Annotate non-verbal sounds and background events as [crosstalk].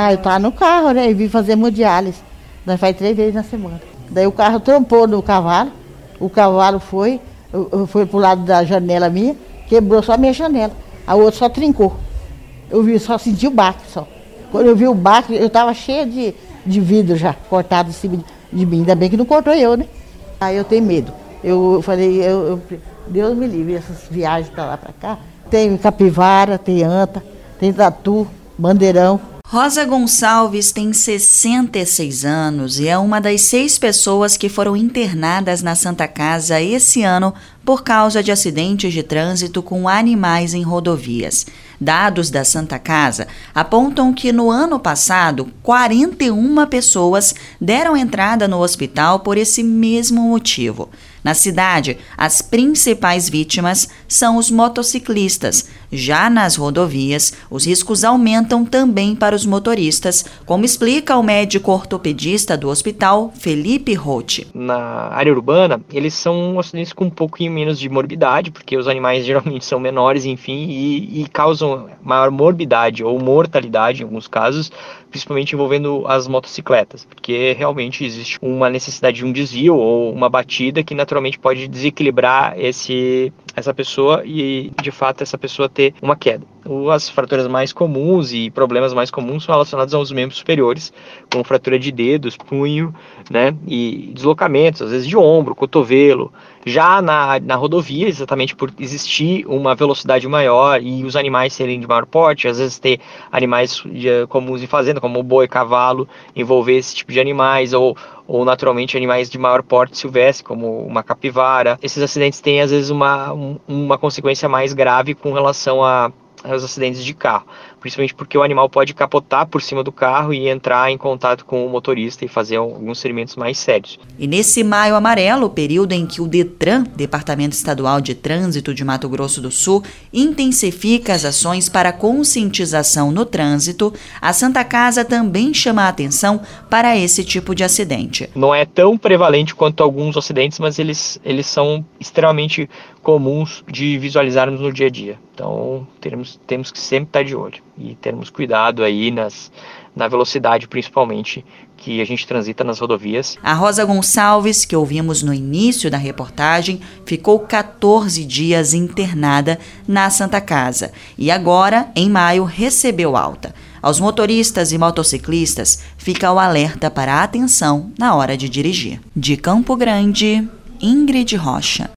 Ah, eu tava no carro, né? E vim fazer hemodiálise. Nós faz três vezes na semana. Daí o carro trompou no cavalo. O cavalo foi, foi pro lado da janela minha, quebrou só a minha janela. A outra só trincou. Eu vi, só senti o baque só. Quando eu vi o baque, eu estava cheia de, de vidro já, cortado em cima de mim. Ainda bem que não cortou eu, né? Aí eu tenho medo. Eu falei, eu, eu Deus me livre, essas viagens para lá para cá. Tem capivara, tem anta, tem tatu, bandeirão. Rosa Gonçalves tem 66 anos e é uma das seis pessoas que foram internadas na Santa Casa esse ano por causa de acidentes de trânsito com animais em rodovias. Dados da Santa Casa apontam que no ano passado, 41 pessoas deram entrada no hospital por esse mesmo motivo. Na cidade, as principais vítimas são os motociclistas. Já nas rodovias, os riscos aumentam também para os motoristas, como explica o médico ortopedista do hospital, Felipe Roth. Na área urbana, eles são acidentes com um pouquinho menos de morbidade, porque os animais [laughs] geralmente são menores, enfim, e, e causam maior morbidade ou mortalidade em alguns casos, principalmente envolvendo as motocicletas, porque realmente existe uma necessidade de um desvio ou uma batida que naturalmente pode desequilibrar esse essa pessoa e de fato essa pessoa ter uma queda. As fraturas mais comuns e problemas mais comuns são relacionados aos membros superiores, como fratura de dedos, punho, né, e deslocamentos, às vezes de ombro, cotovelo. Já na, na rodovia, exatamente por existir uma velocidade maior e os animais serem de maior porte, às vezes ter animais de, comuns em fazenda, como boi, cavalo, envolver esse tipo de animais, ou ou naturalmente animais de maior porte silvestre, como uma capivara. Esses acidentes têm às vezes uma, uma consequência mais grave com relação a aos acidentes de carro principalmente porque o animal pode capotar por cima do carro e entrar em contato com o motorista e fazer alguns ferimentos mais sérios. E nesse maio amarelo, período em que o Detran, Departamento Estadual de Trânsito de Mato Grosso do Sul, intensifica as ações para conscientização no trânsito, a Santa Casa também chama a atenção para esse tipo de acidente. Não é tão prevalente quanto alguns acidentes, mas eles, eles são extremamente comuns de visualizarmos no dia a dia. Então, temos, temos que sempre estar de olho e termos cuidado aí nas, na velocidade principalmente que a gente transita nas rodovias. A Rosa Gonçalves, que ouvimos no início da reportagem, ficou 14 dias internada na Santa Casa e agora, em maio, recebeu alta. Aos motoristas e motociclistas fica o alerta para atenção na hora de dirigir. De Campo Grande, Ingrid Rocha.